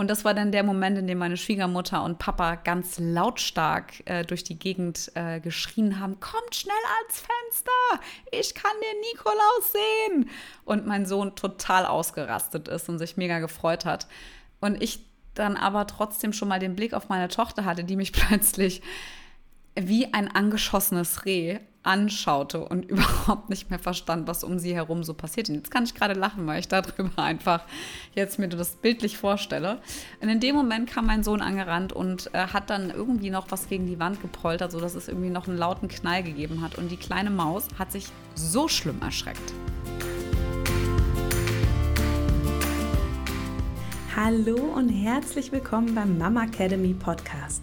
Und das war dann der Moment, in dem meine Schwiegermutter und Papa ganz lautstark äh, durch die Gegend äh, geschrien haben: Kommt schnell ans Fenster! Ich kann den Nikolaus sehen! Und mein Sohn total ausgerastet ist und sich mega gefreut hat. Und ich dann aber trotzdem schon mal den Blick auf meine Tochter hatte, die mich plötzlich wie ein angeschossenes Reh anschaute und überhaupt nicht mehr verstand, was um sie herum so passiert. Und jetzt kann ich gerade lachen, weil ich darüber einfach jetzt mir das bildlich vorstelle. Und in dem Moment kam mein Sohn angerannt und äh, hat dann irgendwie noch was gegen die Wand gepoltert, sodass es irgendwie noch einen lauten Knall gegeben hat. Und die kleine Maus hat sich so schlimm erschreckt. Hallo und herzlich willkommen beim Mama Academy Podcast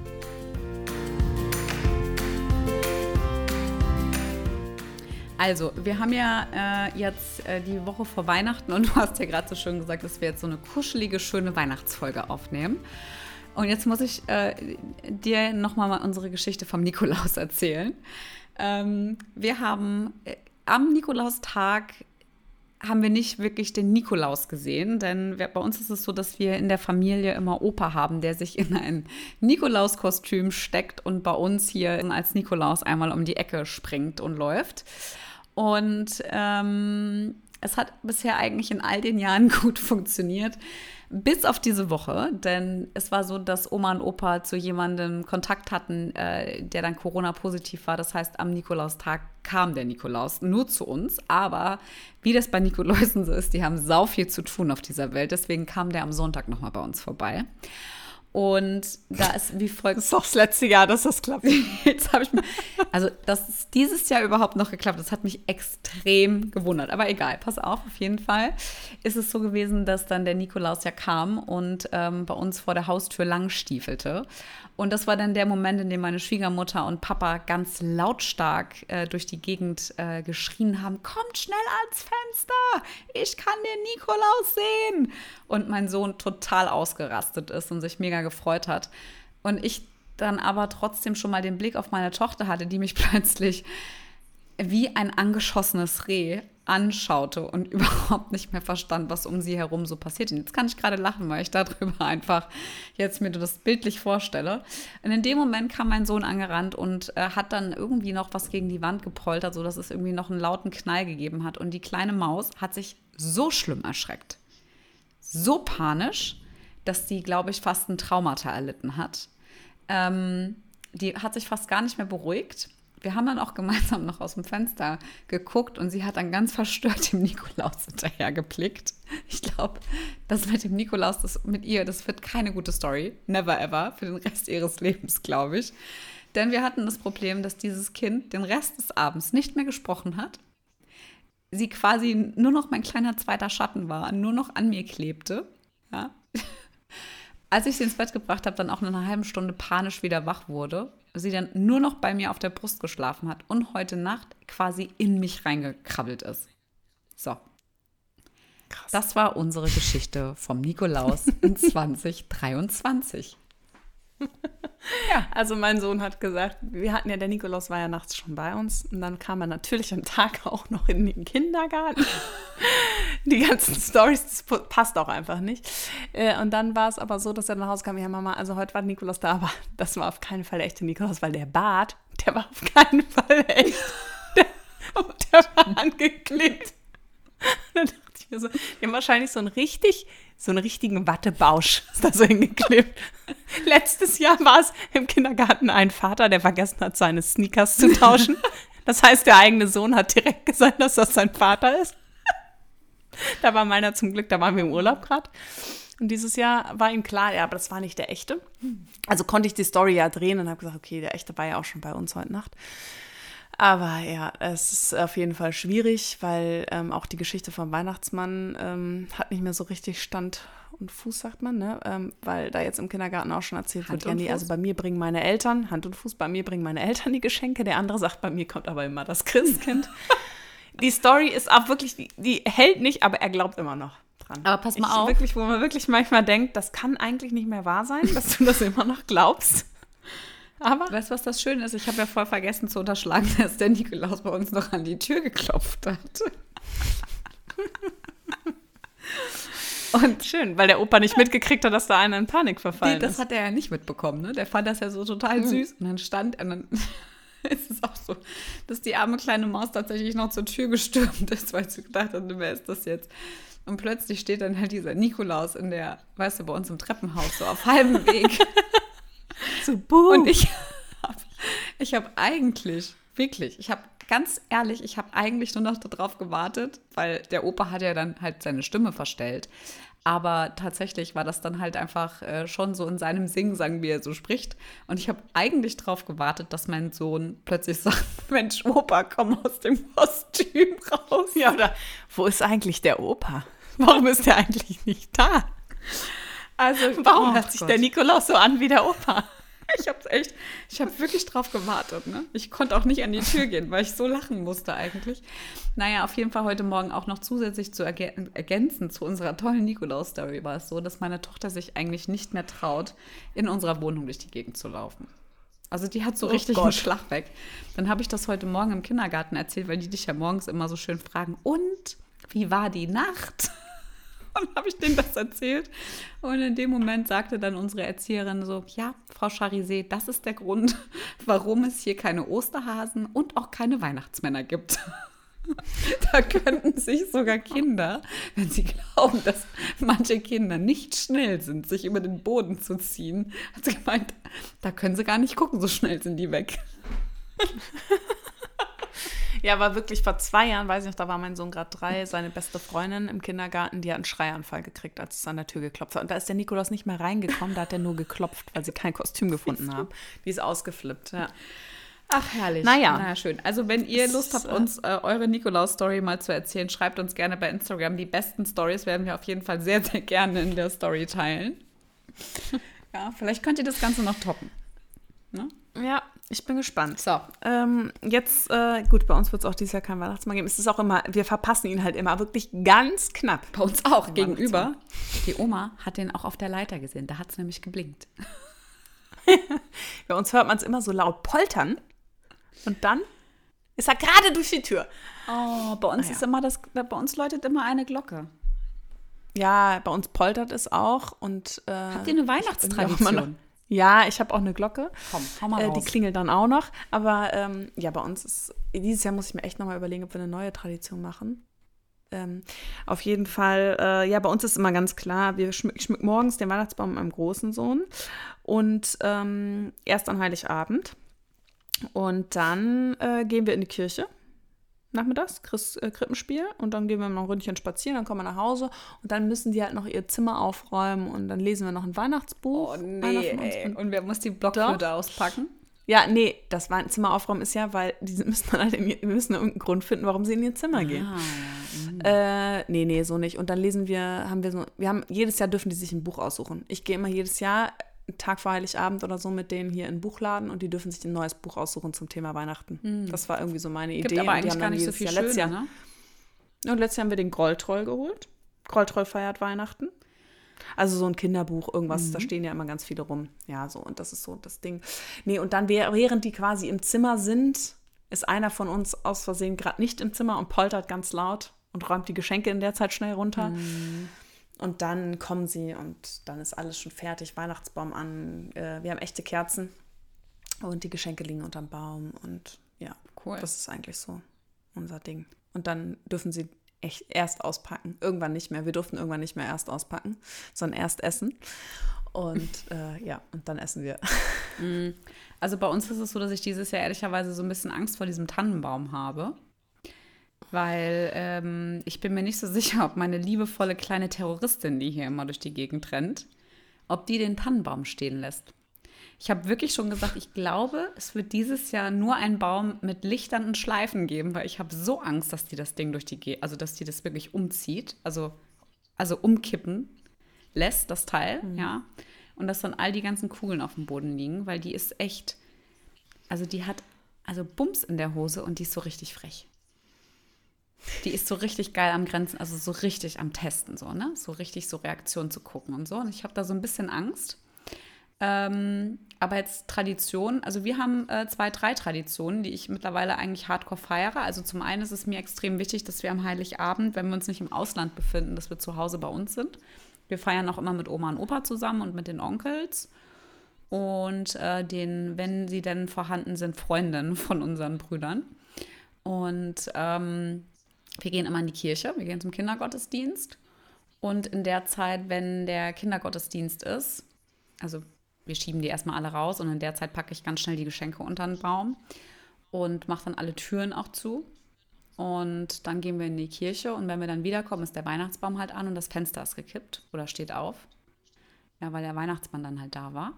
Also, wir haben ja äh, jetzt äh, die Woche vor Weihnachten und du hast ja gerade so schön gesagt, dass wir jetzt so eine kuschelige, schöne Weihnachtsfolge aufnehmen. Und jetzt muss ich äh, dir nochmal mal unsere Geschichte vom Nikolaus erzählen. Ähm, wir haben äh, am Nikolaustag haben wir nicht wirklich den Nikolaus gesehen, denn wir, bei uns ist es so, dass wir in der Familie immer Opa haben, der sich in ein Nikolauskostüm steckt und bei uns hier als Nikolaus einmal um die Ecke springt und läuft. Und ähm, es hat bisher eigentlich in all den Jahren gut funktioniert, bis auf diese Woche. Denn es war so, dass Oma und Opa zu jemandem Kontakt hatten, äh, der dann Corona-positiv war. Das heißt, am Nikolaustag kam der Nikolaus nur zu uns. Aber wie das bei Nikoläusen so ist, die haben sau viel zu tun auf dieser Welt. Deswegen kam der am Sonntag nochmal bei uns vorbei. Und da ist wie folgt. Das ist doch das letzte Jahr, dass das klappt. Jetzt habe ich mir, also, dass es dieses Jahr überhaupt noch geklappt das hat mich extrem gewundert. Aber egal, pass auf, auf jeden Fall ist es so gewesen, dass dann der Nikolaus ja kam und ähm, bei uns vor der Haustür langstiefelte. Und das war dann der Moment, in dem meine Schwiegermutter und Papa ganz lautstark äh, durch die Gegend äh, geschrien haben: Kommt schnell ans Fenster! Ich kann den Nikolaus sehen! Und mein Sohn total ausgerastet ist und sich mega gefreut hat. Und ich dann aber trotzdem schon mal den Blick auf meine Tochter hatte, die mich plötzlich wie ein angeschossenes Reh anschaute und überhaupt nicht mehr verstand, was um sie herum so passiert. Und jetzt kann ich gerade lachen, weil ich darüber einfach jetzt mir das bildlich vorstelle. Und in dem Moment kam mein Sohn angerannt und äh, hat dann irgendwie noch was gegen die Wand gepoltert, sodass es irgendwie noch einen lauten Knall gegeben hat. Und die kleine Maus hat sich so schlimm erschreckt, so panisch, dass sie, glaube ich, fast ein Traumata erlitten hat. Ähm, die hat sich fast gar nicht mehr beruhigt wir haben dann auch gemeinsam noch aus dem Fenster geguckt und sie hat dann ganz verstört dem Nikolaus hinterher geblickt. Ich glaube, das mit dem Nikolaus, das mit ihr, das wird keine gute Story. Never ever. Für den Rest ihres Lebens, glaube ich. Denn wir hatten das Problem, dass dieses Kind den Rest des Abends nicht mehr gesprochen hat. Sie quasi nur noch mein kleiner zweiter Schatten war, nur noch an mir klebte. Ja. Als ich sie ins Bett gebracht habe, dann auch in einer halben Stunde panisch wieder wach wurde sie dann nur noch bei mir auf der Brust geschlafen hat und heute Nacht quasi in mich reingekrabbelt ist. So. Krass. Das war unsere Geschichte vom Nikolaus in 2023. Ja, also mein Sohn hat gesagt, wir hatten ja, der Nikolaus war ja nachts schon bei uns und dann kam er natürlich am Tag auch noch in den Kindergarten. Die ganzen Stories, das passt auch einfach nicht. Äh, und dann war es aber so, dass er nach Hause kam, ja Mama, also heute war Nikolaus da, aber das war auf keinen Fall der echte Nikolaus, weil der Bart, der war auf keinen Fall echt. Der, der war angeklebt. Dann dachte ich mir so, die haben wahrscheinlich so einen richtig so einen richtigen Wattebausch ist da so hingeklebt. Letztes Jahr war es im Kindergarten ein Vater, der vergessen hat, seine Sneakers zu tauschen. Das heißt, der eigene Sohn hat direkt gesagt, dass das sein Vater ist. Da war meiner zum Glück, da waren wir im Urlaub gerade. Und dieses Jahr war ihm klar, ja, aber das war nicht der echte. Also konnte ich die Story ja drehen und habe gesagt, okay, der echte war ja auch schon bei uns heute Nacht. Aber ja, es ist auf jeden Fall schwierig, weil ähm, auch die Geschichte vom Weihnachtsmann ähm, hat nicht mehr so richtig Stand und Fuß, sagt man, ne? Ähm, weil da jetzt im Kindergarten auch schon erzählt Hand wird, ja, nee, also bei mir bringen meine Eltern, Hand und Fuß, bei mir bringen meine Eltern die Geschenke. Der andere sagt, bei mir kommt aber immer das Christkind. die Story ist auch wirklich, die, die hält nicht, aber er glaubt immer noch dran. Aber pass mal ich, auf. Wirklich, wo man wirklich manchmal denkt, das kann eigentlich nicht mehr wahr sein, dass du das immer noch glaubst. Aber weißt du, was das Schöne ist? Ich habe ja voll vergessen zu unterschlagen, dass der Nikolaus bei uns noch an die Tür geklopft hat. Und schön, weil der Opa nicht mitgekriegt hat, dass da einer in Panik verfallen nee, das ist. Das hat er ja nicht mitbekommen, ne? Der fand das ja so total mhm. süß. Und dann stand er, dann ist es auch so, dass die arme kleine Maus tatsächlich noch zur Tür gestürmt ist, weil sie gedacht hat, wer ist das jetzt? Und plötzlich steht dann halt dieser Nikolaus in der, weißt du, bei uns im Treppenhaus, so auf halbem Weg. so, boom. Und ich habe ich hab eigentlich, wirklich, ich habe ganz ehrlich, ich habe eigentlich nur noch darauf gewartet, weil der Opa hat ja dann halt seine Stimme verstellt. Aber tatsächlich war das dann halt einfach äh, schon so in seinem Singsang, wie er so spricht. Und ich habe eigentlich darauf gewartet, dass mein Sohn plötzlich sagt: Mensch, Opa, komm aus dem Kostüm raus. Ja, oder wo ist eigentlich der Opa? Warum ist der eigentlich nicht da? Also, warum oh, hört sich der Nikolaus so an wie der Opa? ich habe echt, ich habe wirklich drauf gewartet. Ne? Ich konnte auch nicht an die Tür gehen, weil ich so lachen musste eigentlich. Naja, auf jeden Fall heute Morgen auch noch zusätzlich zu ergänzen zu unserer tollen Nikolaus-Story war es so, dass meine Tochter sich eigentlich nicht mehr traut, in unserer Wohnung durch die Gegend zu laufen. Also die hat so oh richtig Gott. einen Schlag weg. Dann habe ich das heute Morgen im Kindergarten erzählt, weil die dich ja morgens immer so schön fragen, und wie war die Nacht? Und habe ich denen das erzählt. Und in dem Moment sagte dann unsere Erzieherin so: Ja, Frau Charizet, das ist der Grund, warum es hier keine Osterhasen und auch keine Weihnachtsmänner gibt. Da könnten sich sogar Kinder, wenn sie glauben, dass manche Kinder nicht schnell sind, sich über den Boden zu ziehen, hat sie gemeint, da können sie gar nicht gucken, so schnell sind die weg. Ja, war wirklich vor zwei Jahren, weiß ich noch, da war mein Sohn gerade drei, seine beste Freundin im Kindergarten, die hat einen Schreianfall gekriegt, als es an der Tür geklopft hat. Und da ist der Nikolaus nicht mehr reingekommen, da hat er nur geklopft, weil sie kein Kostüm gefunden haben. Die ist ausgeflippt, ja. Ach, herrlich. Naja. naja, schön. Also, wenn ihr Lust habt, uns äh, eure Nikolaus-Story mal zu erzählen, schreibt uns gerne bei Instagram. Die besten Stories werden wir auf jeden Fall sehr, sehr gerne in der Story teilen. ja, vielleicht könnt ihr das Ganze noch toppen. Ne? Ja, ich bin gespannt. So. Ähm, jetzt, äh, gut, bei uns wird es auch dieses Jahr kein Weihnachtsmann geben. Es ist auch immer, wir verpassen ihn halt immer wirklich ganz knapp. Bei uns auch, gegenüber. Die Oma hat den auch auf der Leiter gesehen. Da hat es nämlich geblinkt. bei uns hört man es immer so laut poltern. Und dann ist er gerade durch die Tür. Oh, bei uns ah, ja. ist immer das, bei uns läutet immer eine Glocke. Ja, bei uns poltert es auch. Und, äh, Habt ihr eine Weihnachtstradition? Ja, ich habe auch eine Glocke. Komm, hau mal äh, Die klingelt dann auch noch. Aber ähm, ja, bei uns ist, dieses Jahr muss ich mir echt nochmal überlegen, ob wir eine neue Tradition machen. Ähm, auf jeden Fall, äh, ja, bei uns ist immer ganz klar, wir schmücken schmück morgens den Weihnachtsbaum mit meinem großen Sohn und ähm, erst an Heiligabend. Und dann äh, gehen wir in die Kirche nachmittags, Chris, äh, Krippenspiel und dann gehen wir noch ein Ründchen spazieren, dann kommen wir nach Hause und dann müssen die halt noch ihr Zimmer aufräumen und dann lesen wir noch ein Weihnachtsbuch. Oh nee, ey. und wer muss die Blockflöte auspacken? Ja, nee, das Zimmer aufräumen ist ja, weil die müssen dann halt in, wir müssen irgendeinen Grund finden, warum sie in ihr Zimmer gehen. Ah, äh, nee, nee, so nicht. Und dann lesen wir, haben wir so, wir haben, jedes Jahr dürfen die sich ein Buch aussuchen. Ich gehe immer jedes Jahr Tag vor Heiligabend oder so mit denen hier in den Buchladen und die dürfen sich ein neues Buch aussuchen zum Thema Weihnachten. Mhm. Das war irgendwie so meine Idee. Gibt aber eigentlich gar nicht so viel Jahr, Schöne, ne? Und letztes Jahr haben wir den Grolltroll geholt. Grolltroll feiert Weihnachten. Also so ein Kinderbuch, irgendwas, mhm. da stehen ja immer ganz viele rum. Ja, so, und das ist so das Ding. Nee, und dann, während die quasi im Zimmer sind, ist einer von uns aus Versehen gerade nicht im Zimmer und poltert ganz laut und räumt die Geschenke in der Zeit schnell runter. Mhm. Und dann kommen sie und dann ist alles schon fertig, Weihnachtsbaum an. Äh, wir haben echte Kerzen und die Geschenke liegen unterm Baum. Und ja, cool. Das ist eigentlich so unser Ding. Und dann dürfen sie echt erst auspacken. Irgendwann nicht mehr. Wir durften irgendwann nicht mehr erst auspacken, sondern erst essen. Und äh, ja, und dann essen wir. Mm. Also bei uns ist es so, dass ich dieses Jahr ehrlicherweise so ein bisschen Angst vor diesem Tannenbaum habe weil ähm, ich bin mir nicht so sicher, ob meine liebevolle kleine Terroristin, die hier immer durch die Gegend rennt, ob die den Tannenbaum stehen lässt. Ich habe wirklich schon gesagt, ich glaube, es wird dieses Jahr nur einen Baum mit Lichtern und Schleifen geben, weil ich habe so Angst, dass die das Ding durch die, Ge also dass die das wirklich umzieht, also, also umkippen lässt, das Teil, mhm. ja. Und dass dann all die ganzen Kugeln auf dem Boden liegen, weil die ist echt, also die hat also Bums in der Hose und die ist so richtig frech. Die ist so richtig geil am Grenzen, also so richtig am Testen, so, ne? So richtig so Reaktionen zu gucken und so. Und ich habe da so ein bisschen Angst. Ähm, aber jetzt Tradition, also wir haben äh, zwei, drei Traditionen, die ich mittlerweile eigentlich hardcore feiere. Also zum einen ist es mir extrem wichtig, dass wir am Heiligabend, wenn wir uns nicht im Ausland befinden, dass wir zu Hause bei uns sind. Wir feiern auch immer mit Oma und Opa zusammen und mit den Onkels und äh, den, wenn sie denn vorhanden sind, Freundinnen von unseren Brüdern. Und ähm, wir gehen immer in die Kirche, wir gehen zum Kindergottesdienst. Und in der Zeit, wenn der Kindergottesdienst ist, also wir schieben die erstmal alle raus und in der Zeit packe ich ganz schnell die Geschenke unter den Baum und mache dann alle Türen auch zu. Und dann gehen wir in die Kirche und wenn wir dann wiederkommen, ist der Weihnachtsbaum halt an und das Fenster ist gekippt oder steht auf. Ja, weil der Weihnachtsmann dann halt da war.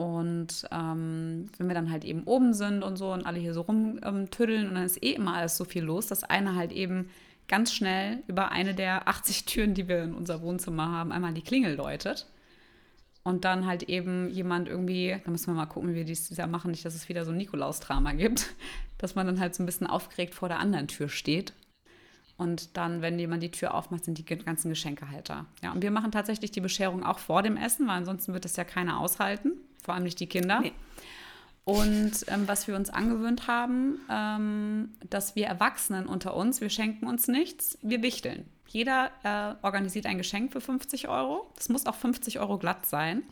Und ähm, wenn wir dann halt eben oben sind und so und alle hier so rumtüddeln und dann ist eh immer alles so viel los, dass einer halt eben ganz schnell über eine der 80 Türen, die wir in unser Wohnzimmer haben, einmal die Klingel läutet und dann halt eben jemand irgendwie, da müssen wir mal gucken, wie wir dies Jahr machen, nicht, dass es wieder so ein Nikolaus-Drama gibt, dass man dann halt so ein bisschen aufgeregt vor der anderen Tür steht. Und dann, wenn jemand die Tür aufmacht, sind die ganzen Geschenke halt da. Ja, und wir machen tatsächlich die Bescherung auch vor dem Essen, weil ansonsten wird das ja keiner aushalten, vor allem nicht die Kinder. Nee. Und ähm, was wir uns angewöhnt haben, ähm, dass wir Erwachsenen unter uns, wir schenken uns nichts, wir wichteln. Jeder äh, organisiert ein Geschenk für 50 Euro. Das muss auch 50 Euro glatt sein.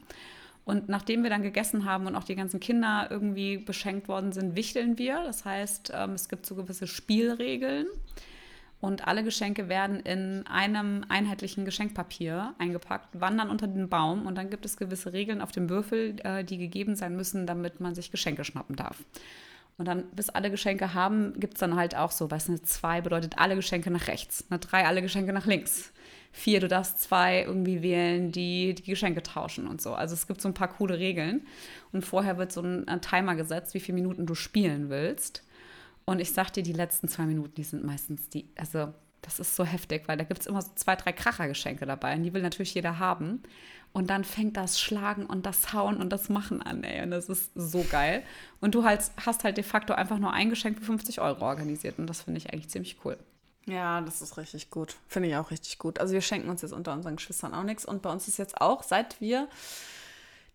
Und nachdem wir dann gegessen haben und auch die ganzen Kinder irgendwie beschenkt worden sind, wichteln wir. Das heißt, ähm, es gibt so gewisse Spielregeln. Und alle Geschenke werden in einem einheitlichen Geschenkpapier eingepackt, wandern unter den Baum und dann gibt es gewisse Regeln auf dem Würfel, äh, die gegeben sein müssen, damit man sich Geschenke schnappen darf. Und dann, bis alle Geschenke haben, gibt es dann halt auch so, weißt du, eine 2 bedeutet alle Geschenke nach rechts, eine 3 alle Geschenke nach links. 4, du darfst zwei irgendwie wählen, die die Geschenke tauschen und so. Also es gibt so ein paar coole Regeln. Und vorher wird so ein, ein Timer gesetzt, wie viele Minuten du spielen willst. Und ich sag dir, die letzten zwei Minuten, die sind meistens die, also das ist so heftig, weil da gibt es immer so zwei, drei Krachergeschenke dabei und die will natürlich jeder haben. Und dann fängt das Schlagen und das Hauen und das Machen an, ey. Und das ist so geil. Und du halt, hast halt de facto einfach nur ein Geschenk für 50 Euro organisiert. Und das finde ich eigentlich ziemlich cool. Ja, das ist richtig gut. Finde ich auch richtig gut. Also wir schenken uns jetzt unter unseren Geschwistern auch nichts. Und bei uns ist jetzt auch, seit wir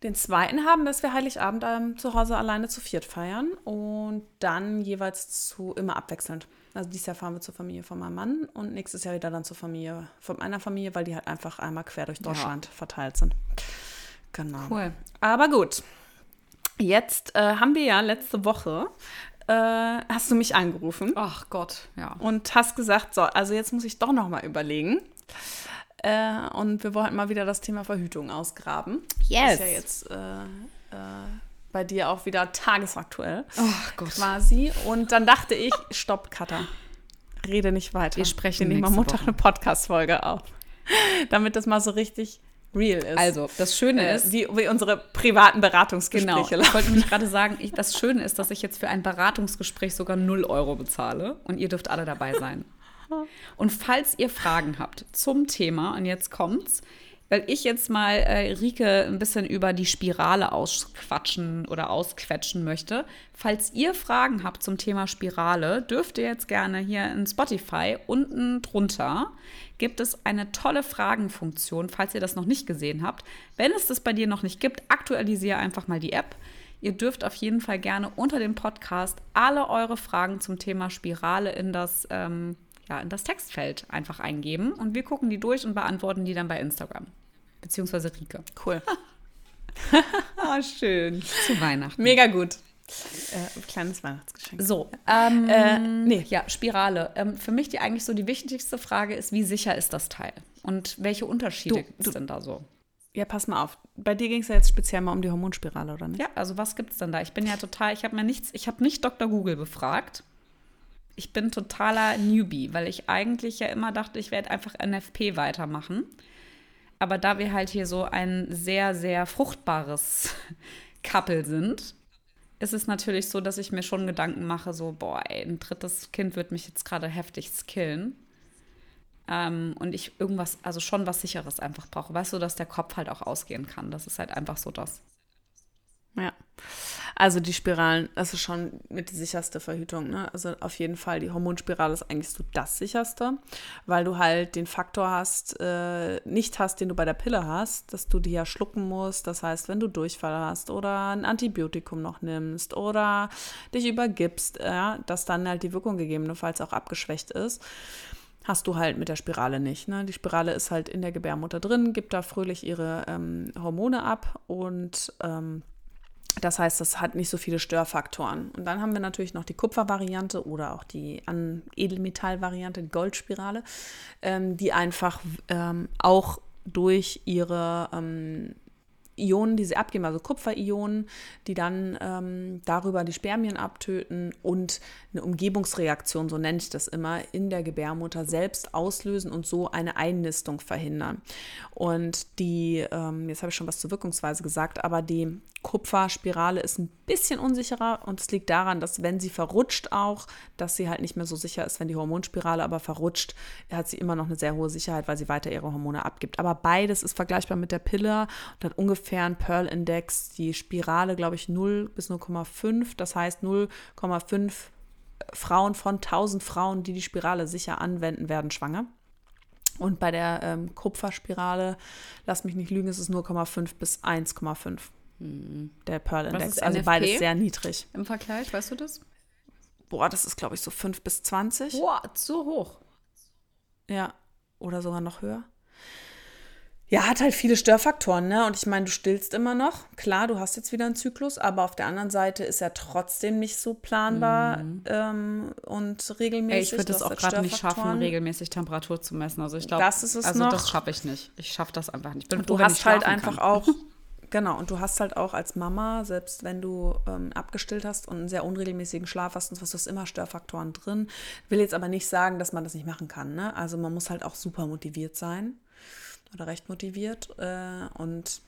den zweiten haben, dass wir Heiligabend ähm, zu Hause alleine zu viert feiern. Und dann jeweils zu immer abwechselnd. Also dieses Jahr fahren wir zur Familie von meinem Mann und nächstes Jahr wieder dann zur Familie von meiner Familie, weil die halt einfach einmal quer durch Deutschland ja. verteilt sind. Genau. Cool. Aber gut. Jetzt äh, haben wir ja letzte Woche äh, hast du mich angerufen. Ach Gott, ja. Und hast gesagt, so, also jetzt muss ich doch noch mal überlegen. Äh, und wir wollten mal wieder das Thema Verhütung ausgraben. Yes. Ist ja jetzt äh, äh bei dir auch wieder tagesaktuell. Oh Gott. Quasi. Und dann dachte ich, stopp, Cutter. Rede nicht weiter. Wir sprechen nehmen am Montag Woche. eine Podcast-Folge auf. Damit das mal so richtig real ist. Also, das Schöne äh, ist. Wie, wie, unsere privaten Beratungsgespräche genau. Ich wollte nämlich gerade sagen, ich, das Schöne ist, dass ich jetzt für ein Beratungsgespräch sogar 0 Euro bezahle und ihr dürft alle dabei sein. Und falls ihr Fragen habt zum Thema, und jetzt kommt's, weil ich jetzt mal äh, Rike ein bisschen über die Spirale ausquatschen oder ausquetschen möchte. Falls ihr Fragen habt zum Thema Spirale, dürft ihr jetzt gerne hier in Spotify unten drunter gibt es eine tolle Fragenfunktion, falls ihr das noch nicht gesehen habt. Wenn es das bei dir noch nicht gibt, aktualisiere einfach mal die App. Ihr dürft auf jeden Fall gerne unter dem Podcast alle eure Fragen zum Thema Spirale in das, ähm, ja, in das Textfeld einfach eingeben und wir gucken die durch und beantworten die dann bei Instagram beziehungsweise Rike. Cool. ah, schön. Zu Weihnachten. Mega gut. Äh, kleines Weihnachtsgeschenk. So, ähm, äh, nee, ja, Spirale. Ähm, für mich die eigentlich so die wichtigste Frage ist, wie sicher ist das Teil? Und welche Unterschiede gibt es denn da so? Ja, pass mal auf. Bei dir ging es ja jetzt speziell mal um die Hormonspirale, oder nicht? Ja, also was gibt es denn da? Ich bin ja total, ich habe mir nichts, ich habe nicht Dr. Google befragt. Ich bin totaler Newbie, weil ich eigentlich ja immer dachte, ich werde einfach NFP weitermachen. Aber da wir halt hier so ein sehr, sehr fruchtbares Couple sind, ist es natürlich so, dass ich mir schon Gedanken mache, so, boah, ey, ein drittes Kind wird mich jetzt gerade heftig skillen. Ähm, und ich irgendwas, also schon was Sicheres einfach brauche. Weißt du, dass der Kopf halt auch ausgehen kann. Das ist halt einfach so das. Ja. Also die Spiralen, das ist schon mit die sicherste Verhütung. Ne? Also auf jeden Fall, die Hormonspirale ist eigentlich so das sicherste, weil du halt den Faktor hast, äh, nicht hast, den du bei der Pille hast, dass du die ja schlucken musst. Das heißt, wenn du Durchfall hast oder ein Antibiotikum noch nimmst oder dich übergibst, ja, dass dann halt die Wirkung gegebenenfalls auch abgeschwächt ist hast du halt mit der Spirale nicht. Ne? Die Spirale ist halt in der Gebärmutter drin, gibt da fröhlich ihre ähm, Hormone ab und ähm, das heißt, das hat nicht so viele Störfaktoren. Und dann haben wir natürlich noch die Kupfervariante oder auch die Edelmetallvariante, die Goldspirale, ähm, die einfach ähm, auch durch ihre ähm, Ionen, die sie abgeben, also Kupferionen, die dann ähm, darüber die Spermien abtöten und eine Umgebungsreaktion, so nenne ich das immer, in der Gebärmutter selbst auslösen und so eine Einnistung verhindern. Und die, ähm, jetzt habe ich schon was zur Wirkungsweise gesagt, aber die Kupferspirale ist ein bisschen unsicherer und es liegt daran, dass wenn sie verrutscht auch, dass sie halt nicht mehr so sicher ist, wenn die Hormonspirale aber verrutscht, hat sie immer noch eine sehr hohe Sicherheit, weil sie weiter ihre Hormone abgibt. Aber beides ist vergleichbar mit der Pille und hat ungefähr einen Pearl-Index, die Spirale, glaube ich, 0 bis 0,5. Das heißt 0,5 Frauen von 1000 Frauen, die die Spirale sicher anwenden, werden schwanger. Und bei der ähm, Kupferspirale, lass mich nicht lügen, ist es 0,5 bis 1,5. Der Pearl Index. Also NFP beides sehr niedrig. Im Vergleich, weißt du das? Boah, das ist, glaube ich, so 5 bis 20. Boah, so hoch. Ja, oder sogar noch höher. Ja, hat halt viele Störfaktoren, ne? Und ich meine, du stillst immer noch. Klar, du hast jetzt wieder einen Zyklus, aber auf der anderen Seite ist er trotzdem nicht so planbar mhm. ähm, und regelmäßig. Ey, ich würde es auch gerade nicht schaffen, regelmäßig Temperatur zu messen. Also ich glaube, das ist es also noch. das schaffe ich nicht. Ich schaffe das einfach nicht. Bin und du hast halt einfach auch Genau, und du hast halt auch als Mama, selbst wenn du ähm, abgestillt hast und einen sehr unregelmäßigen Schlaf hast, und du hast immer Störfaktoren drin. Will jetzt aber nicht sagen, dass man das nicht machen kann. Ne? Also man muss halt auch super motiviert sein oder recht motiviert. Äh, und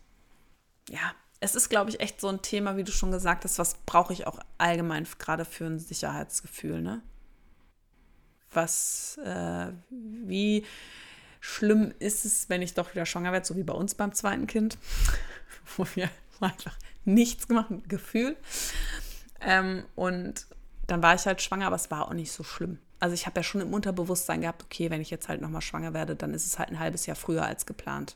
ja, es ist, glaube ich, echt so ein Thema, wie du schon gesagt hast, was brauche ich auch allgemein gerade für ein Sicherheitsgefühl, ne? Was, äh, wie schlimm ist es, wenn ich doch wieder schwanger werde, so wie bei uns beim zweiten Kind? Wo wir einfach nichts gemacht haben, Gefühl. Ähm, und dann war ich halt schwanger, aber es war auch nicht so schlimm. Also ich habe ja schon im Unterbewusstsein gehabt, okay, wenn ich jetzt halt nochmal schwanger werde, dann ist es halt ein halbes Jahr früher als geplant.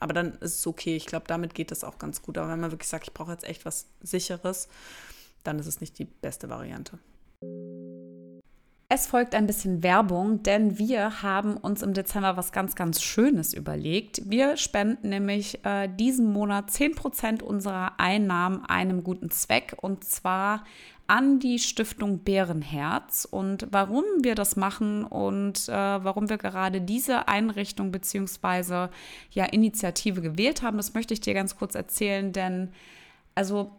Aber dann ist es okay. Ich glaube, damit geht es auch ganz gut. Aber wenn man wirklich sagt, ich brauche jetzt echt was Sicheres, dann ist es nicht die beste Variante. Es folgt ein bisschen Werbung, denn wir haben uns im Dezember was ganz, ganz Schönes überlegt. Wir spenden nämlich äh, diesen Monat 10% unserer Einnahmen einem guten Zweck und zwar an die Stiftung Bärenherz. Und warum wir das machen und äh, warum wir gerade diese Einrichtung bzw. ja Initiative gewählt haben, das möchte ich dir ganz kurz erzählen, denn also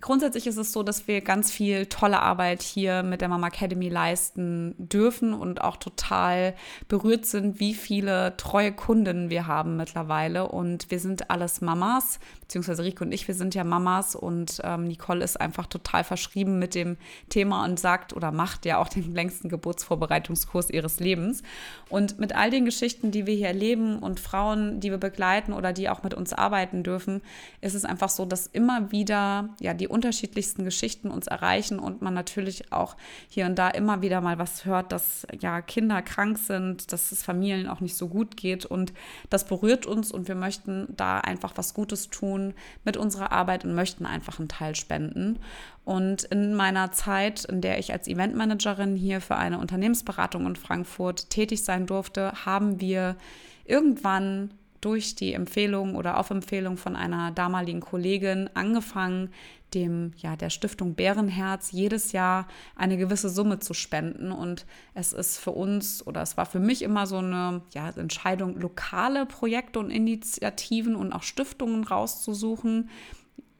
Grundsätzlich ist es so, dass wir ganz viel tolle Arbeit hier mit der Mama Academy leisten dürfen und auch total berührt sind, wie viele treue Kundinnen wir haben mittlerweile. Und wir sind alles Mamas, beziehungsweise Rico und ich, wir sind ja Mamas und ähm, Nicole ist einfach total verschrieben mit dem Thema und sagt oder macht ja auch den längsten Geburtsvorbereitungskurs ihres Lebens. Und mit all den Geschichten, die wir hier erleben und Frauen, die wir begleiten oder die auch mit uns arbeiten dürfen, ist es einfach so, dass immer wieder ja die unterschiedlichsten Geschichten uns erreichen und man natürlich auch hier und da immer wieder mal was hört, dass ja Kinder krank sind, dass es Familien auch nicht so gut geht und das berührt uns und wir möchten da einfach was Gutes tun mit unserer Arbeit und möchten einfach einen Teil spenden. Und in meiner Zeit, in der ich als Eventmanagerin hier für eine Unternehmensberatung in Frankfurt tätig sein durfte, haben wir irgendwann durch die Empfehlung oder auf Empfehlung von einer damaligen Kollegin angefangen, dem, ja, der Stiftung Bärenherz jedes Jahr eine gewisse Summe zu spenden. Und es ist für uns oder es war für mich immer so eine ja, Entscheidung, lokale Projekte und Initiativen und auch Stiftungen rauszusuchen,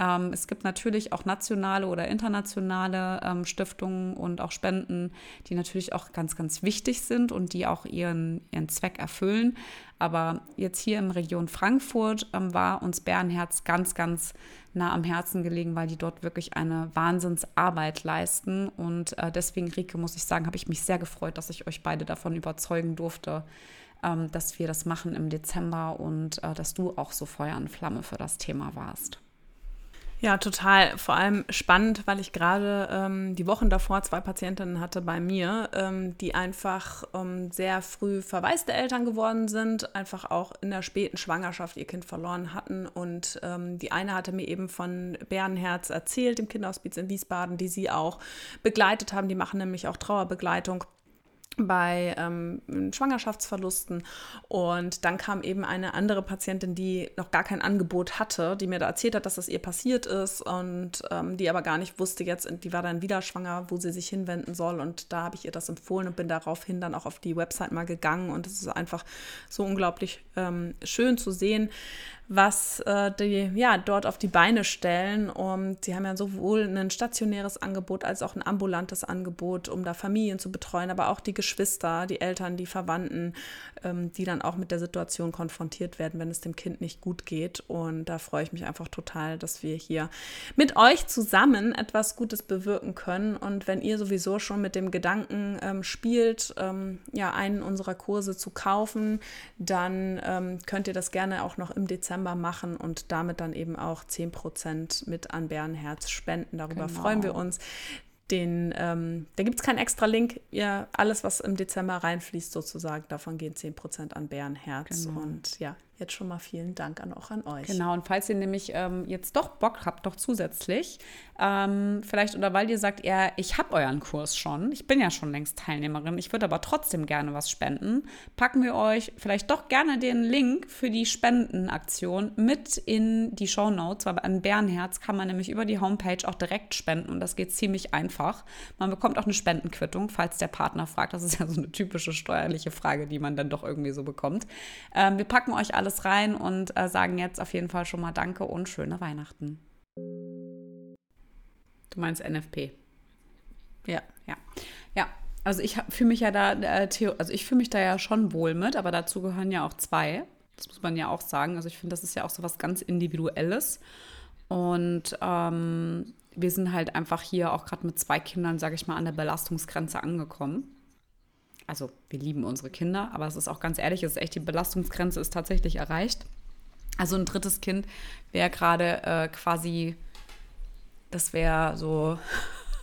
Ähm, es gibt natürlich auch nationale oder internationale ähm, Stiftungen und auch Spenden, die natürlich auch ganz, ganz wichtig sind und die auch ihren, ihren Zweck erfüllen. Aber jetzt hier in Region Frankfurt ähm, war uns Bärenherz ganz, ganz nah am Herzen gelegen, weil die dort wirklich eine Wahnsinnsarbeit leisten. Und äh, deswegen, Rike, muss ich sagen, habe ich mich sehr gefreut, dass ich euch beide davon überzeugen durfte, ähm, dass wir das machen im Dezember und äh, dass du auch so Feuer und Flamme für das Thema warst. Ja, total. Vor allem spannend, weil ich gerade ähm, die Wochen davor zwei Patientinnen hatte bei mir, ähm, die einfach ähm, sehr früh verwaiste Eltern geworden sind, einfach auch in der späten Schwangerschaft ihr Kind verloren hatten. Und ähm, die eine hatte mir eben von Bärenherz erzählt, dem Kinderhospiz in Wiesbaden, die sie auch begleitet haben. Die machen nämlich auch Trauerbegleitung bei ähm, Schwangerschaftsverlusten. Und dann kam eben eine andere Patientin, die noch gar kein Angebot hatte, die mir da erzählt hat, dass das ihr passiert ist und ähm, die aber gar nicht wusste jetzt, die war dann wieder schwanger, wo sie sich hinwenden soll. Und da habe ich ihr das empfohlen und bin daraufhin dann auch auf die Website mal gegangen. Und es ist einfach so unglaublich ähm, schön zu sehen, was äh, die ja dort auf die Beine stellen. Und sie haben ja sowohl ein stationäres Angebot als auch ein ambulantes Angebot, um da Familien zu betreuen, aber auch die Geschwister, die Eltern, die Verwandten, ähm, die dann auch mit der Situation konfrontiert werden, wenn es dem Kind nicht gut geht. Und da freue ich mich einfach total, dass wir hier mit euch zusammen etwas Gutes bewirken können. Und wenn ihr sowieso schon mit dem Gedanken ähm, spielt, ähm, ja einen unserer Kurse zu kaufen, dann ähm, könnt ihr das gerne auch noch im Dezember Dezember machen und damit dann eben auch 10% mit an Bärenherz spenden. Darüber genau. freuen wir uns. Den, ähm, da gibt es keinen extra Link. Ja, alles, was im Dezember reinfließt, sozusagen, davon gehen 10% an Bärenherz. Genau. Und ja, jetzt schon mal vielen Dank an, auch an euch. Genau, und falls ihr nämlich ähm, jetzt doch Bock habt, doch zusätzlich, ähm, vielleicht oder weil ihr sagt, ja, ich habe euren Kurs schon, ich bin ja schon längst Teilnehmerin, ich würde aber trotzdem gerne was spenden, packen wir euch vielleicht doch gerne den Link für die Spendenaktion mit in die Show Notes, weil an Bärenherz kann man nämlich über die Homepage auch direkt spenden und das geht ziemlich einfach. Man bekommt auch eine Spendenquittung, falls der Partner fragt. Das ist ja so eine typische steuerliche Frage, die man dann doch irgendwie so bekommt. Ähm, wir packen euch alles alles rein und äh, sagen jetzt auf jeden Fall schon mal Danke und schöne Weihnachten. Du meinst NFP? Ja. Ja. Ja. Also ich fühle mich ja da, äh, also ich fühle mich da ja schon wohl mit, aber dazu gehören ja auch zwei. Das muss man ja auch sagen. Also ich finde, das ist ja auch so was ganz Individuelles. Und ähm, wir sind halt einfach hier auch gerade mit zwei Kindern, sage ich mal, an der Belastungsgrenze angekommen also wir lieben unsere Kinder, aber es ist auch ganz ehrlich, es ist echt die Belastungsgrenze ist tatsächlich erreicht. Also ein drittes Kind wäre gerade äh, quasi, das wäre so,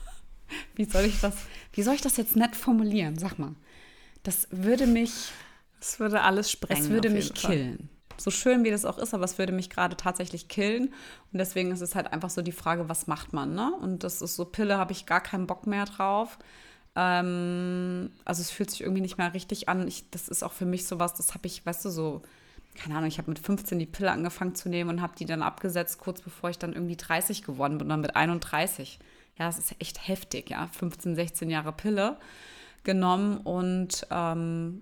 wie soll ich das, wie soll ich das jetzt nett formulieren? Sag mal. Das würde mich. Das würde alles sprengen. Es würde mich killen. So schön wie das auch ist, aber es würde mich gerade tatsächlich killen. Und deswegen ist es halt einfach so die Frage, was macht man, ne? Und das ist so, Pille habe ich gar keinen Bock mehr drauf. Ähm, also es fühlt sich irgendwie nicht mehr richtig an. Ich, das ist auch für mich sowas, das habe ich, weißt du, so, keine Ahnung, ich habe mit 15 die Pille angefangen zu nehmen und habe die dann abgesetzt, kurz bevor ich dann irgendwie 30 geworden bin, und dann mit 31. Ja, das ist echt heftig, ja. 15, 16 Jahre Pille genommen und ähm,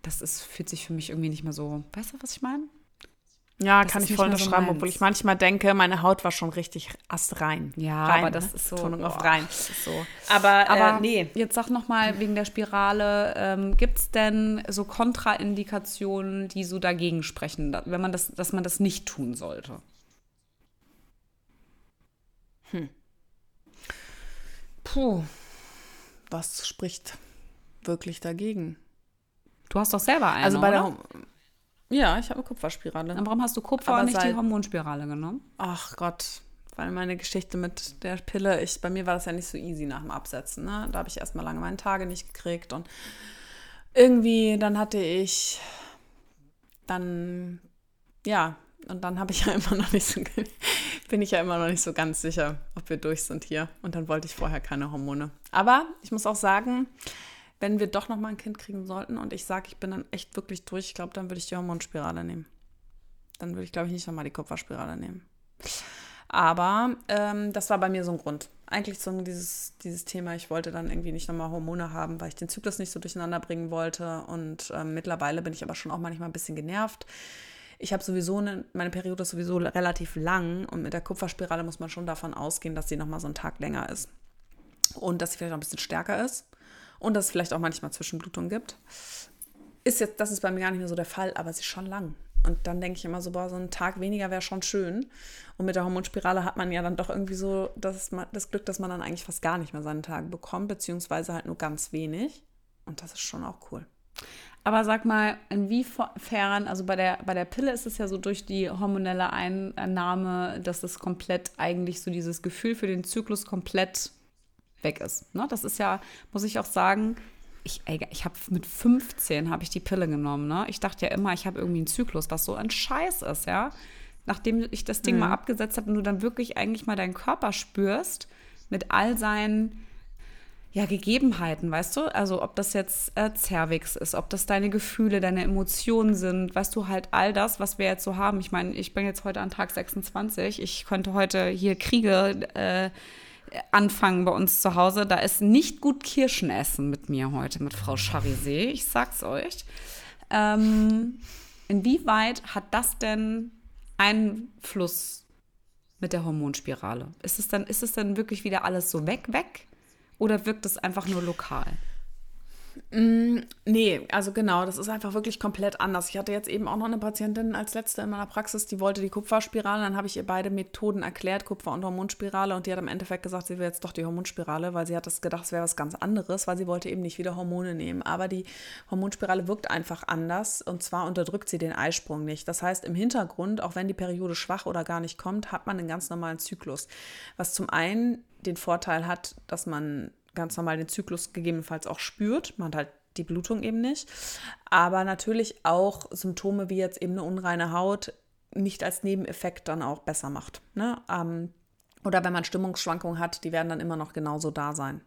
das ist, fühlt sich für mich irgendwie nicht mehr so, weißt du, was ich meine? Ja, das kann ich voll unterschreiben, so obwohl ich manchmal denke, meine Haut war schon richtig astrein. Ja, rein, aber das ne? ist so. Tonung auf rein. So. Aber, aber äh, nee. Jetzt sag noch mal wegen der Spirale, ähm, gibt es denn so Kontraindikationen, die so dagegen sprechen, wenn man das, dass man das nicht tun sollte? Hm. Puh. Was spricht wirklich dagegen? Du hast doch selber eine, Also bei oder? der ja, ich habe eine Kupferspirale. Und warum hast du Kupfer Aber und nicht die Hormonspirale genommen? Ach Gott, weil meine Geschichte mit der Pille, ich, bei mir war das ja nicht so easy nach dem Absetzen. Ne? Da habe ich erstmal lange meine Tage nicht gekriegt und irgendwie, dann hatte ich dann, ja, und dann habe ich ja immer noch nicht so, bin ich ja immer noch nicht so ganz sicher, ob wir durch sind hier. Und dann wollte ich vorher keine Hormone. Aber ich muss auch sagen, wenn wir doch noch mal ein Kind kriegen sollten und ich sage, ich bin dann echt wirklich durch, ich glaube, dann würde ich die Hormonspirale nehmen. Dann würde ich, glaube ich, nicht noch mal die Kupferspirale nehmen. Aber ähm, das war bei mir so ein Grund. Eigentlich so dieses, dieses Thema, ich wollte dann irgendwie nicht nochmal Hormone haben, weil ich den Zyklus nicht so durcheinander bringen wollte. Und ähm, mittlerweile bin ich aber schon auch manchmal ein bisschen genervt. ich habe sowieso, eine, meine Periode ist sowieso relativ lang und mit der Kupferspirale muss man schon davon ausgehen, dass sie nochmal so einen Tag länger ist. Und dass sie vielleicht auch ein bisschen stärker ist und dass es vielleicht auch manchmal Zwischenblutungen gibt. Ist jetzt, das ist bei mir gar nicht mehr so der Fall, aber sie ist schon lang. Und dann denke ich immer so, boah, so ein Tag weniger wäre schon schön. Und mit der Hormonspirale hat man ja dann doch irgendwie so das, das Glück, dass man dann eigentlich fast gar nicht mehr seine Tage bekommt, beziehungsweise halt nur ganz wenig. Und das ist schon auch cool. Aber sag mal, inwiefern, also bei der, bei der Pille ist es ja so durch die hormonelle Einnahme, dass es komplett eigentlich so dieses Gefühl für den Zyklus komplett weg ist. Ne? Das ist ja, muss ich auch sagen, ich, ich habe mit 15 habe ich die Pille genommen. Ne? Ich dachte ja immer, ich habe irgendwie einen Zyklus, was so ein Scheiß ist, ja. Nachdem ich das Ding mhm. mal abgesetzt habe und du dann wirklich eigentlich mal deinen Körper spürst mit all seinen ja, Gegebenheiten, weißt du? Also ob das jetzt äh, Cervix ist, ob das deine Gefühle, deine Emotionen sind, weißt du, halt all das, was wir jetzt so haben. Ich meine, ich bin jetzt heute an Tag 26. Ich konnte heute hier Kriege äh, anfangen bei uns zu Hause. Da ist nicht gut Kirschen essen mit mir heute, mit Frau Charizé. Ich sag's euch. Ähm, inwieweit hat das denn Einfluss mit der Hormonspirale? Ist es dann, ist es dann wirklich wieder alles so weg, weg? Oder wirkt es einfach nur lokal? Mm, nee, also genau, das ist einfach wirklich komplett anders. Ich hatte jetzt eben auch noch eine Patientin als letzte in meiner Praxis, die wollte die Kupferspirale. Dann habe ich ihr beide Methoden erklärt, Kupfer- und Hormonspirale. Und die hat im Endeffekt gesagt, sie will jetzt doch die Hormonspirale, weil sie hat das gedacht, es wäre was ganz anderes, weil sie wollte eben nicht wieder Hormone nehmen. Aber die Hormonspirale wirkt einfach anders. Und zwar unterdrückt sie den Eisprung nicht. Das heißt, im Hintergrund, auch wenn die Periode schwach oder gar nicht kommt, hat man einen ganz normalen Zyklus. Was zum einen den Vorteil hat, dass man ganz normal den Zyklus gegebenenfalls auch spürt. Man hat halt die Blutung eben nicht. Aber natürlich auch Symptome wie jetzt eben eine unreine Haut nicht als Nebeneffekt dann auch besser macht. Ne? Ähm, oder wenn man Stimmungsschwankungen hat, die werden dann immer noch genauso da sein.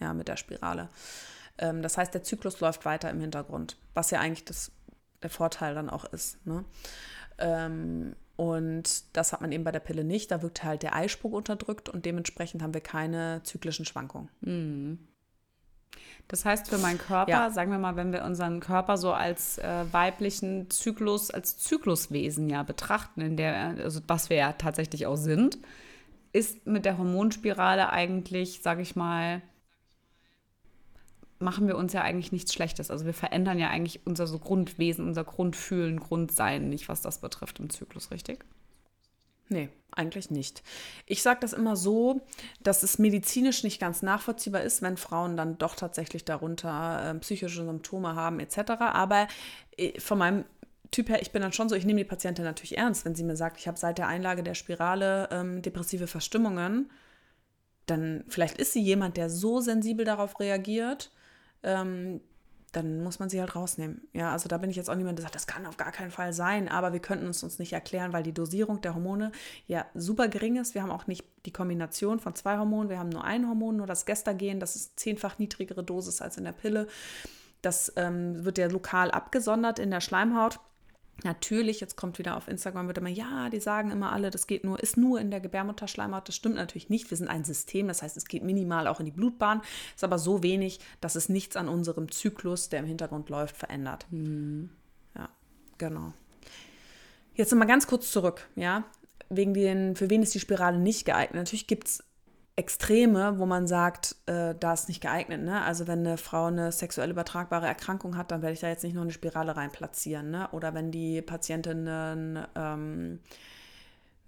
Ja, mit der Spirale. Ähm, das heißt, der Zyklus läuft weiter im Hintergrund, was ja eigentlich das, der Vorteil dann auch ist. Ne? Ähm, und das hat man eben bei der Pille nicht. Da wirkt halt der Eisprung unterdrückt und dementsprechend haben wir keine zyklischen Schwankungen. Mhm. Das heißt, für meinen Körper, ja. sagen wir mal, wenn wir unseren Körper so als äh, weiblichen Zyklus, als Zykluswesen ja betrachten, in der, also was wir ja tatsächlich auch sind, ist mit der Hormonspirale eigentlich, sage ich mal, machen wir uns ja eigentlich nichts Schlechtes. Also wir verändern ja eigentlich unser so Grundwesen, unser Grundfühlen, Grundsein nicht, was das betrifft im Zyklus, richtig? Nee, eigentlich nicht. Ich sage das immer so, dass es medizinisch nicht ganz nachvollziehbar ist, wenn Frauen dann doch tatsächlich darunter äh, psychische Symptome haben etc. Aber äh, von meinem Typ her, ich bin dann schon so, ich nehme die Patientin natürlich ernst, wenn sie mir sagt, ich habe seit der Einlage der Spirale ähm, depressive Verstimmungen, dann vielleicht ist sie jemand, der so sensibel darauf reagiert, ähm, dann muss man sie halt rausnehmen. Ja, also da bin ich jetzt auch niemand, der sagt, das kann auf gar keinen Fall sein, aber wir könnten es uns nicht erklären, weil die Dosierung der Hormone ja super gering ist. Wir haben auch nicht die Kombination von zwei Hormonen, wir haben nur ein Hormon, nur das Gestagen, das ist zehnfach niedrigere Dosis als in der Pille. Das ähm, wird ja lokal abgesondert in der Schleimhaut. Natürlich, jetzt kommt wieder auf Instagram, wird immer, ja, die sagen immer alle, das geht nur, ist nur in der Gebärmutterschleimhaut. Das stimmt natürlich nicht. Wir sind ein System, das heißt, es geht minimal auch in die Blutbahn, ist aber so wenig, dass es nichts an unserem Zyklus, der im Hintergrund läuft, verändert. Mhm. Ja, genau. Jetzt nochmal ganz kurz zurück, ja, wegen den, für wen ist die Spirale nicht geeignet? Natürlich gibt es Extreme, wo man sagt, äh, da ist nicht geeignet. Ne? Also wenn eine Frau eine sexuell übertragbare Erkrankung hat, dann werde ich da jetzt nicht noch eine Spirale rein platzieren. Ne? Oder wenn die Patientin einen, ähm,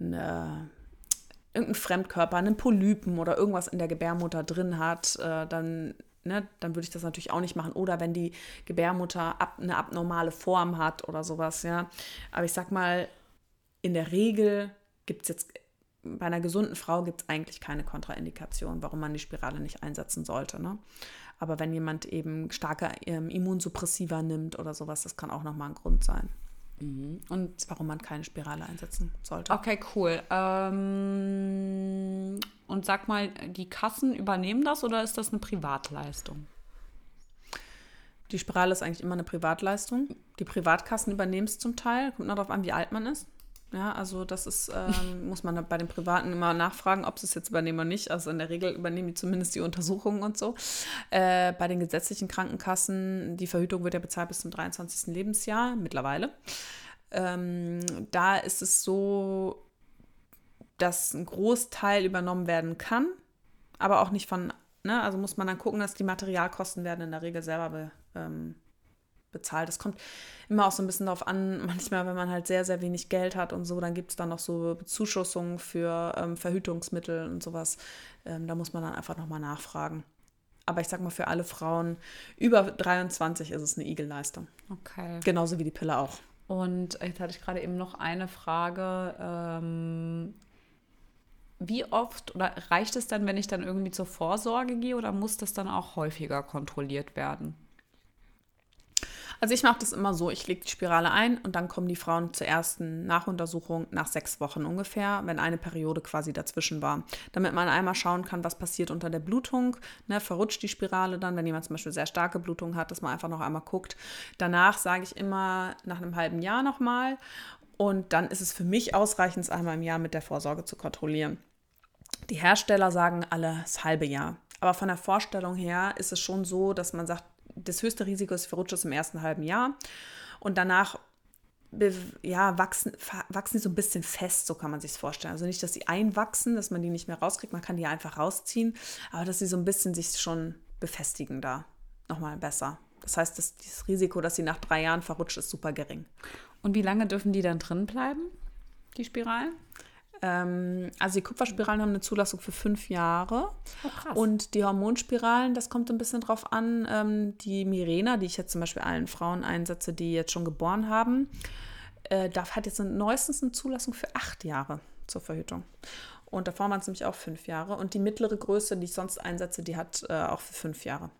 eine, irgendeinen Fremdkörper, einen Polypen oder irgendwas in der Gebärmutter drin hat, äh, dann, ne, dann würde ich das natürlich auch nicht machen. Oder wenn die Gebärmutter ab, eine abnormale Form hat oder sowas. Ja? Aber ich sag mal, in der Regel gibt es jetzt bei einer gesunden Frau gibt es eigentlich keine Kontraindikation, warum man die Spirale nicht einsetzen sollte. Ne? Aber wenn jemand eben starke ähm, Immunsuppressiva nimmt oder sowas, das kann auch nochmal ein Grund sein. Mhm. Und warum man keine Spirale einsetzen sollte. Okay, cool. Ähm, und sag mal, die Kassen übernehmen das oder ist das eine Privatleistung? Die Spirale ist eigentlich immer eine Privatleistung. Die Privatkassen übernehmen es zum Teil. Kommt noch darauf an, wie alt man ist. Ja, also das ist, ähm, muss man bei den Privaten immer nachfragen, ob sie es jetzt übernehmen oder nicht. Also in der Regel übernehmen die zumindest die Untersuchungen und so. Äh, bei den gesetzlichen Krankenkassen, die Verhütung wird ja bezahlt bis zum 23. Lebensjahr mittlerweile. Ähm, da ist es so, dass ein Großteil übernommen werden kann, aber auch nicht von, ne, also muss man dann gucken, dass die Materialkosten werden in der Regel selber be, ähm, bezahlt. Das kommt immer auch so ein bisschen darauf an, manchmal, wenn man halt sehr, sehr wenig Geld hat und so, dann gibt es dann noch so Bezuschussungen für ähm, Verhütungsmittel und sowas. Ähm, da muss man dann einfach nochmal nachfragen. Aber ich sag mal, für alle Frauen über 23 ist es eine Igelleistung. Okay. Genauso wie die Pille auch. Und jetzt hatte ich gerade eben noch eine Frage. Ähm, wie oft oder reicht es dann, wenn ich dann irgendwie zur Vorsorge gehe oder muss das dann auch häufiger kontrolliert werden? Also ich mache das immer so, ich lege die Spirale ein und dann kommen die Frauen zur ersten Nachuntersuchung nach sechs Wochen ungefähr, wenn eine Periode quasi dazwischen war. Damit man einmal schauen kann, was passiert unter der Blutung. Ne, verrutscht die Spirale dann, wenn jemand zum Beispiel sehr starke Blutung hat, dass man einfach noch einmal guckt. Danach sage ich immer nach einem halben Jahr nochmal. Und dann ist es für mich ausreichend, es einmal im Jahr mit der Vorsorge zu kontrollieren. Die Hersteller sagen alles halbe Jahr. Aber von der Vorstellung her ist es schon so, dass man sagt, das höchste Risiko ist Verrutsches im ersten halben Jahr. Und danach ja, wachsen, wachsen die so ein bisschen fest, so kann man sich es vorstellen. Also nicht, dass sie einwachsen, dass man die nicht mehr rauskriegt, man kann die einfach rausziehen, aber dass sie so ein bisschen sich schon befestigen da. Nochmal besser. Das heißt, das, das Risiko, dass sie nach drei Jahren verrutscht, ist super gering. Und wie lange dürfen die dann drin bleiben, die Spiralen? Ähm, also die Kupferspiralen haben eine Zulassung für fünf Jahre. Oh, und die Hormonspiralen, das kommt ein bisschen drauf an. Ähm, die Mirena, die ich jetzt zum Beispiel allen Frauen einsetze, die jetzt schon geboren haben, äh, darf, hat jetzt neuestens eine Zulassung für acht Jahre zur Verhütung. Und davor waren es nämlich auch fünf Jahre. Und die mittlere Größe, die ich sonst einsetze, die hat äh, auch für fünf Jahre.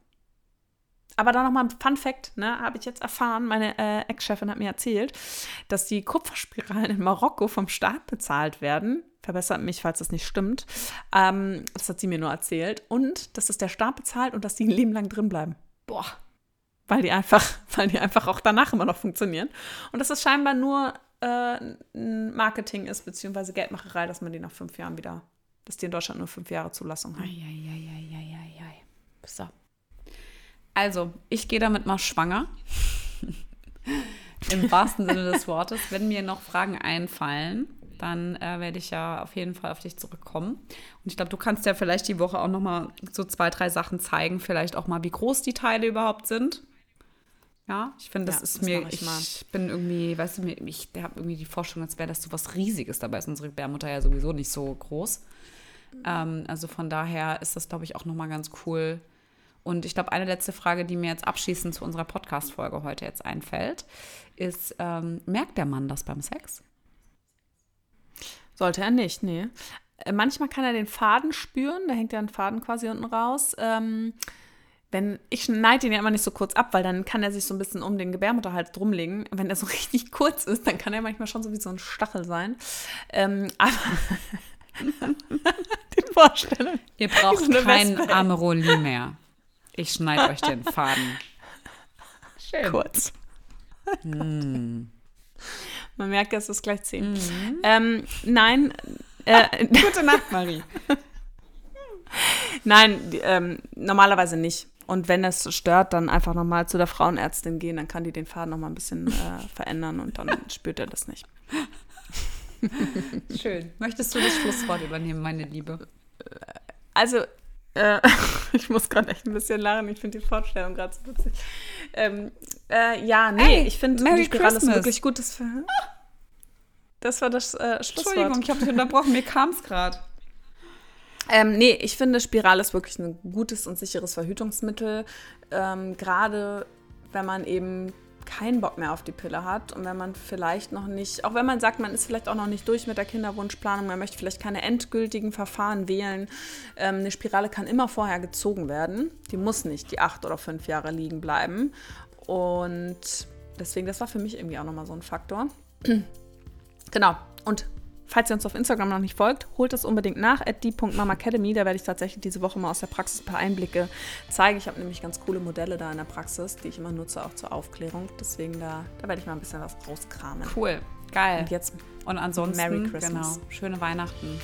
Aber dann nochmal ein Fun Fact, ne, habe ich jetzt erfahren, meine äh, Ex-Chefin hat mir erzählt, dass die Kupferspiralen in Marokko vom Staat bezahlt werden. Verbessert mich, falls das nicht stimmt. Ähm, das hat sie mir nur erzählt. Und dass das der Staat bezahlt und dass die ein Leben lang drin bleiben. Boah. Weil die einfach, weil die einfach auch danach immer noch funktionieren. Und dass es scheinbar nur äh, Marketing ist, beziehungsweise Geldmacherei, dass man die nach fünf Jahren wieder, dass die in Deutschland nur fünf Jahre Zulassung haben. Eieieiei. So. Also, ich gehe damit mal schwanger. Im wahrsten Sinne des Wortes. Wenn mir noch Fragen einfallen, dann äh, werde ich ja auf jeden Fall auf dich zurückkommen. Und ich glaube, du kannst ja vielleicht die Woche auch noch mal so zwei, drei Sachen zeigen. Vielleicht auch mal, wie groß die Teile überhaupt sind. Ja, ich finde, das ja, ist das mir, ich, ich bin irgendwie, weißt du, ich habe irgendwie die Vorstellung, als wäre das so was Riesiges. Dabei ist unsere Gebärmutter ja sowieso nicht so groß. Ähm, also von daher ist das, glaube ich, auch noch mal ganz cool, und ich glaube, eine letzte Frage, die mir jetzt abschließend zu unserer Podcast-Folge heute jetzt einfällt, ist: ähm, Merkt der Mann das beim Sex? Sollte er nicht, nee. Äh, manchmal kann er den Faden spüren, da hängt ja ein Faden quasi unten raus. Ähm, wenn, ich schneide ihn ja immer nicht so kurz ab, weil dann kann er sich so ein bisschen um den Gebärmutterhals drumlegen. Wenn er so richtig kurz ist, dann kann er manchmal schon so wie so ein Stachel sein. Ähm, aber die Vorstellung. Ihr braucht kein Ameroli mehr. Ich schneide euch den Faden. Schön. Kurz. Mm. Man merkt, es ist gleich zehn. Mm. Ähm, nein. Äh, Gute Nacht, Marie. nein, ähm, normalerweise nicht. Und wenn es stört, dann einfach nochmal zu der Frauenärztin gehen, dann kann die den Faden nochmal ein bisschen äh, verändern und dann spürt er das nicht. Schön. Möchtest du das Schlusswort übernehmen, meine Liebe? Also, äh, ich muss gerade echt ein bisschen lachen. Ich finde die Vorstellung gerade so witzig. Ähm, äh, ja, nee, hey, ich finde die Spirale ist wirklich gut. Das, das war das äh, Schlusswort. Entschuldigung, ich habe dich unterbrochen. Mir kam es gerade. Ähm, nee, ich finde, Spirale ist wirklich ein gutes und sicheres Verhütungsmittel. Ähm, Gerade wenn man eben keinen Bock mehr auf die Pille hat und wenn man vielleicht noch nicht, auch wenn man sagt, man ist vielleicht auch noch nicht durch mit der Kinderwunschplanung, man möchte vielleicht keine endgültigen Verfahren wählen, ähm, eine Spirale kann immer vorher gezogen werden. Die muss nicht die acht oder fünf Jahre liegen bleiben. Und deswegen, das war für mich irgendwie auch nochmal so ein Faktor. genau. Und Falls ihr uns auf Instagram noch nicht folgt, holt es unbedingt nach, at die.mamacademy. Da werde ich tatsächlich diese Woche mal aus der Praxis ein paar Einblicke zeigen. Ich habe nämlich ganz coole Modelle da in der Praxis, die ich immer nutze, auch zur Aufklärung. Deswegen da, da werde ich mal ein bisschen was rauskramen. Cool, geil. Und jetzt und ansonsten, Merry Christmas. Genau, schöne Weihnachten.